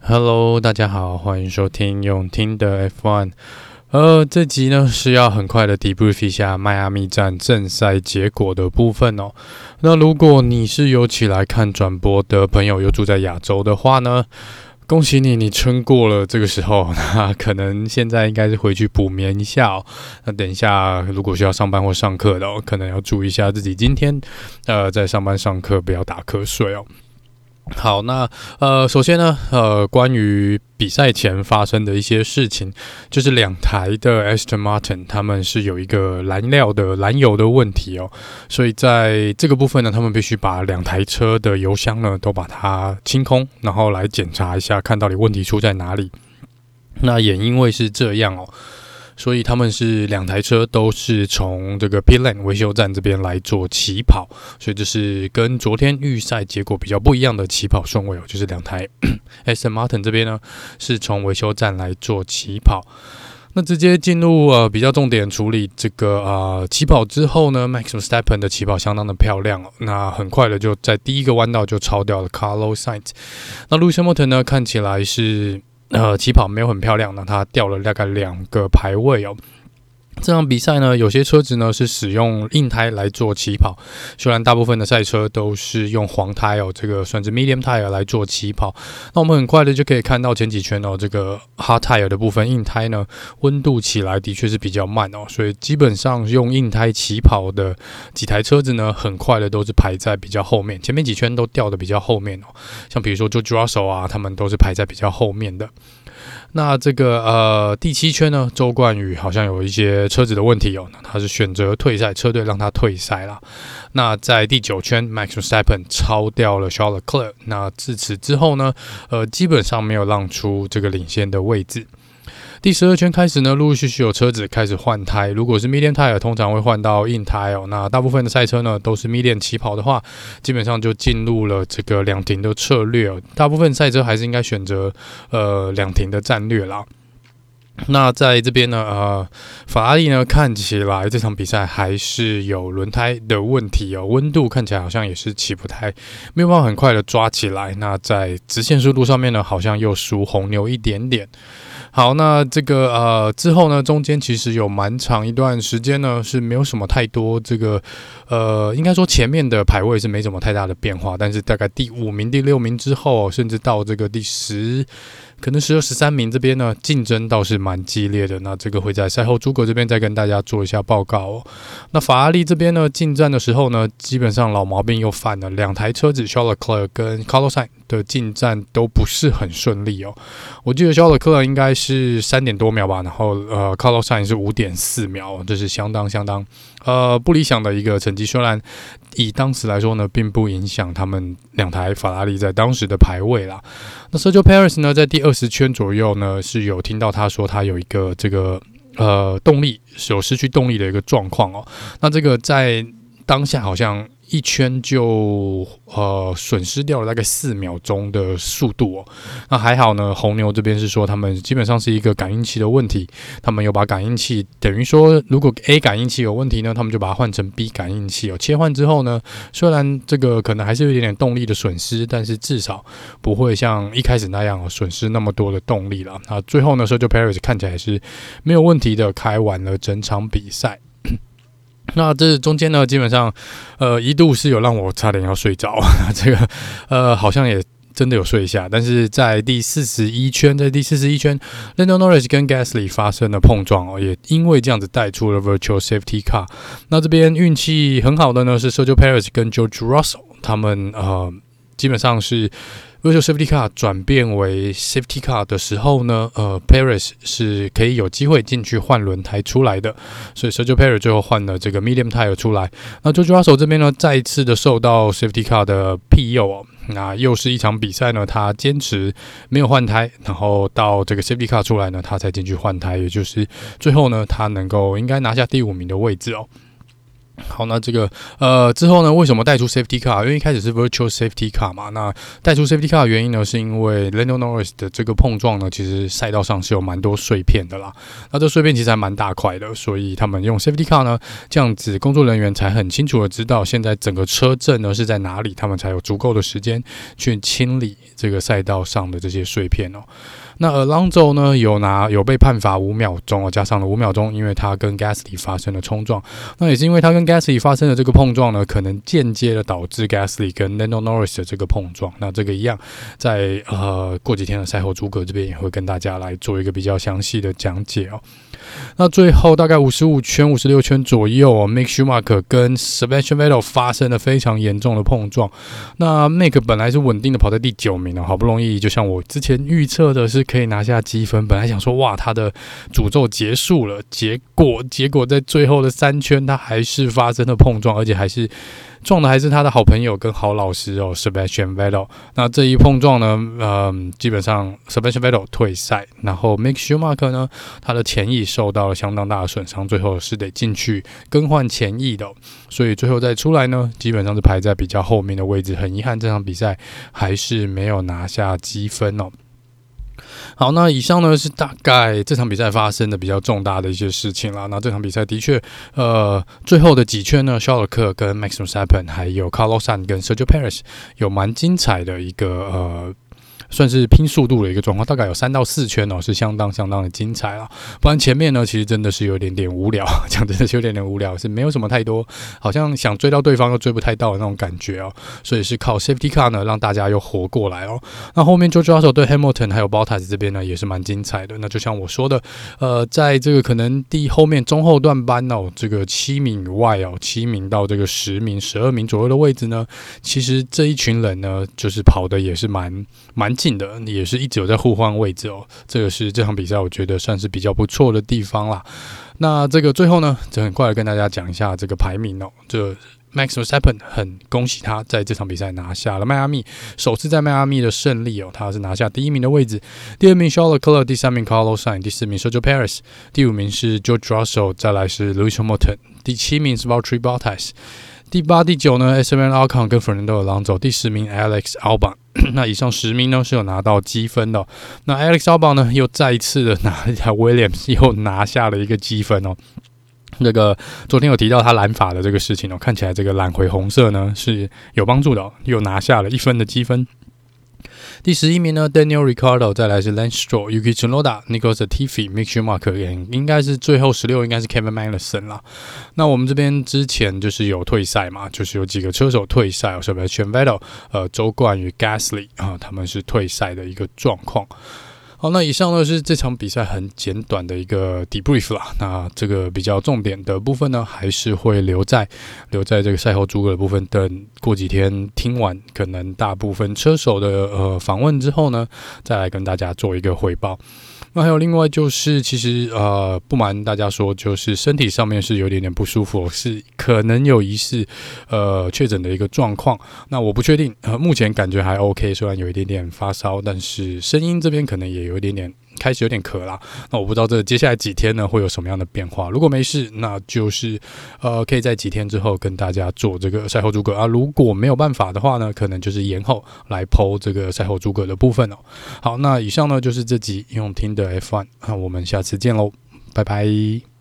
Hello，大家好，欢迎收听用听的 F1。呃，这集呢是要很快的 debrief 一下迈阿密站正赛结果的部分哦。那如果你是有起来看转播的朋友，又住在亚洲的话呢，恭喜你，你撑过了这个时候。那可能现在应该是回去补眠一下哦。那等一下如果需要上班或上课的哦，可能要注意一下自己今天呃在上班上课不要打瞌睡哦。好，那呃，首先呢，呃，关于比赛前发生的一些事情，就是两台的 Aston Martin 他们是有一个燃料的燃油的问题哦，所以在这个部分呢，他们必须把两台车的油箱呢都把它清空，然后来检查一下，看到底问题出在哪里。那也因为是这样哦。所以他们是两台车都是从这个 Pit Lane 维修站这边来做起跑，所以这是跟昨天预赛结果比较不一样的起跑顺位哦，就是两台 Aston Martin 这边呢是从维修站来做起跑，那直接进入呃比较重点处理这个呃起跑之后呢，Max Verstappen 的起跑相当的漂亮哦，那很快的就在第一个弯道就超掉了 Carlos Sainz，那 Lewis Hamilton 呢看起来是。呃，起跑没有很漂亮，那他掉了大概两个排位哦。这场比赛呢，有些车子呢是使用硬胎来做起跑，虽然大部分的赛车都是用黄胎哦，这个算是 medium tire 来做起跑。那我们很快的就可以看到前几圈哦，这个 hard tire 的部分硬胎呢，温度起来的确是比较慢哦，所以基本上用硬胎起跑的几台车子呢，很快的都是排在比较后面，前面几圈都掉的比较后面哦。像比如说 George Russell 啊，他们都是排在比较后面的。那这个呃第七圈呢，周冠宇好像有一些车子的问题哦，那他是选择退赛，车队让他退赛了。那在第九圈，Max Verstappen 超掉了 Charles Leclerc，那自此之后呢，呃基本上没有让出这个领先的位置。第十二圈开始呢，陆陆续续有车子开始换胎。如果是 medium tire，通常会换到硬胎哦。那大部分的赛车呢，都是 medium 起跑的话，基本上就进入了这个两停的策略哦。大部分赛车还是应该选择呃两停的战略啦。那在这边呢，呃，法拉利呢看起来这场比赛还是有轮胎的问题哦，温度看起来好像也是起不太，没有办法很快的抓起来。那在直线速度上面呢，好像又输红牛一点点。好，那这个呃之后呢，中间其实有蛮长一段时间呢是没有什么太多这个呃，应该说前面的排位是没什么太大的变化，但是大概第五名、第六名之后，甚至到这个第十。可能十二、十三名这边呢，竞争倒是蛮激烈的。那这个会在赛后诸葛这边再跟大家做一下报告哦。那法拉利这边呢，进站的时候呢，基本上老毛病又犯了，两台车子 Charles Leclerc 跟 Carlos Sainz 的进站都不是很顺利哦。我记得 Charles Leclerc 应该是三点多秒吧，然后呃 Carlos Sainz 是五点四秒，这是相当相当呃不理想的一个成绩。虽然以当时来说呢，并不影响他们两台法拉利在当时的排位啦。那 Sergio Perez 呢，在第二十圈左右呢，是有听到他说他有一个这个呃动力是有失去动力的一个状况哦。那这个在当下好像。一圈就呃损失掉了大概四秒钟的速度哦，那还好呢。红牛这边是说他们基本上是一个感应器的问题，他们有把感应器等于说如果 A 感应器有问题呢，他们就把它换成 B 感应器哦。切换之后呢，虽然这个可能还是有一点点动力的损失，但是至少不会像一开始那样损失那么多的动力了。那最后呢说就 Perez 看起来是没有问题的，开完了整场比赛。那这中间呢，基本上，呃，一度是有让我差点要睡着，这个，呃，好像也真的有睡一下。但是在第四十一圈，在第四十一圈，Lando Norris 跟 Gasly 发生了碰撞哦，也因为这样子带出了 Virtual Safety Car。那这边运气很好的呢，是 Sergio Perez 跟 George Russell，他们呃，基本上是。Virtual Safety Car 转变为 Safety Car 的时候呢，呃，Perez 是可以有机会进去换轮胎出来的，所以 Sergio Perez 最后换了这个 Medium Tire 出来。那 jojo russo 这边呢，再一次的受到 Safety Car 的庇佑哦，那又是一场比赛呢，他坚持没有换胎，然后到这个 Safety Car 出来呢，他才进去换胎，也就是最后呢，他能够应该拿下第五名的位置哦。好，那这个呃之后呢，为什么带出 Safety Car？因为一开始是 Virtual Safety Car 嘛。那带出 Safety Car 的原因呢，是因为 Lando Norris 的这个碰撞呢，其实赛道上是有蛮多碎片的啦。那这碎片其实还蛮大块的，所以他们用 Safety Car 呢，这样子工作人员才很清楚的知道现在整个车阵呢是在哪里，他们才有足够的时间去清理这个赛道上的这些碎片哦。那 Alonso 呢，有拿有被判罚五秒钟哦，加上了五秒钟，因为他跟 Gasly 发生了冲撞。那也是因为他跟 Gasly 发生的这个碰撞呢，可能间接的导致 Gasly 跟 Lando Norris 的这个碰撞。那这个一样，在呃过几天的赛后诸葛这边也会跟大家来做一个比较详细的讲解哦。那最后大概五十五圈、五十六圈左右哦，Mick Schumacher 跟 Sebastian Vettel 发生了非常严重的碰撞。那 Mick 本来是稳定的跑在第九名了，好不容易就像我之前预测的是可以拿下积分，本来想说哇，他的诅咒结束了，结果结果在最后的三圈他还是发生了碰撞，而且还是。撞的还是他的好朋友跟好老师哦，Sebastian Vettel。那这一碰撞呢，嗯，基本上 Sebastian Vettel 退赛，然后 Mick Schumacher 呢，他的前翼受到了相当大的损伤，最后是得进去更换前翼的，所以最后再出来呢，基本上是排在比较后面的位置。很遗憾，这场比赛还是没有拿下积分哦。好，那以上呢是大概这场比赛发生的比较重大的一些事情啦。那这场比赛的确，呃，最后的几圈呢，肖尔克跟 Maxim Sapen，还有 Carlos San 跟 Sergio Paris 有蛮精彩的一个呃。算是拼速度的一个状况，大概有三到四圈哦，是相当相当的精彩了。不然前面呢，其实真的是有点点无聊，讲真的是有点点无聊，是没有什么太多，好像想追到对方又追不太到的那种感觉哦。所以是靠 Safety Car 呢，让大家又活过来哦。那后面 George Russell 对 Hamilton 还有 Bottas 这边呢，也是蛮精彩的。那就像我说的，呃，在这个可能第后面中后段班哦，这个七名以外哦，七名到这个十名、十二名左右的位置呢，其实这一群人呢，就是跑的也是蛮蛮。近的也是一直有在互换位置哦，这个是这场比赛我觉得算是比较不错的地方啦。那这个最后呢，就很快的跟大家讲一下这个排名哦。这 Max v e s t a p p e n 很恭喜他在这场比赛拿下了迈阿密首次在迈阿密的胜利哦，他是拿下第一名的位置。第二名 Charles Leclerc，第三名 Carlos Sainz，第四名 Sergio Paris，第五名是 George Russell，再来是 Lewis Hamilton，第七名是 Valtteri Bottas。第八、第九呢，Sven Alcon 跟 Fernando Alonso，第十名 Alex Albon。那以上十名呢是有拿到积分的。那 Alex Albon 呢又再一次的拿一条 Williams 又拿下了一个积分哦。那个昨天有提到他染发的这个事情哦，看起来这个染回红色呢是有帮助的，又拿下了一分的积分。第十一名呢，Daniel Ricardo，再来是 Lance Stroll、Yuki Tsunoda、Nicholas t i f f y m i c h e l m a r k 应该是最后十六，应该是 Kevin Magnussen 啦。那我们这边之前就是有退赛嘛，就是有几个车手退赛，是不是 Vettel 呃，周冠宇、Gasly 啊，他们是退赛的一个状况。好，那以上呢是这场比赛很简短的一个 debrief 啦。那这个比较重点的部分呢，还是会留在留在这个赛后诸葛的部分。等过几天听完可能大部分车手的呃访问之后呢，再来跟大家做一个汇报。那还有另外就是，其实呃，不瞒大家说，就是身体上面是有点点不舒服，是可能有疑似呃确诊的一个状况。那我不确定，呃，目前感觉还 OK，虽然有一点点发烧，但是声音这边可能也有一点点。开始有点咳啦，那我不知道这接下来几天呢会有什么样的变化。如果没事，那就是呃可以在几天之后跟大家做这个赛后诸葛啊。如果没有办法的话呢，可能就是延后来剖这个赛后诸葛的部分哦。好，那以上呢就是这集用听的 F1，那我们下次见喽，拜拜。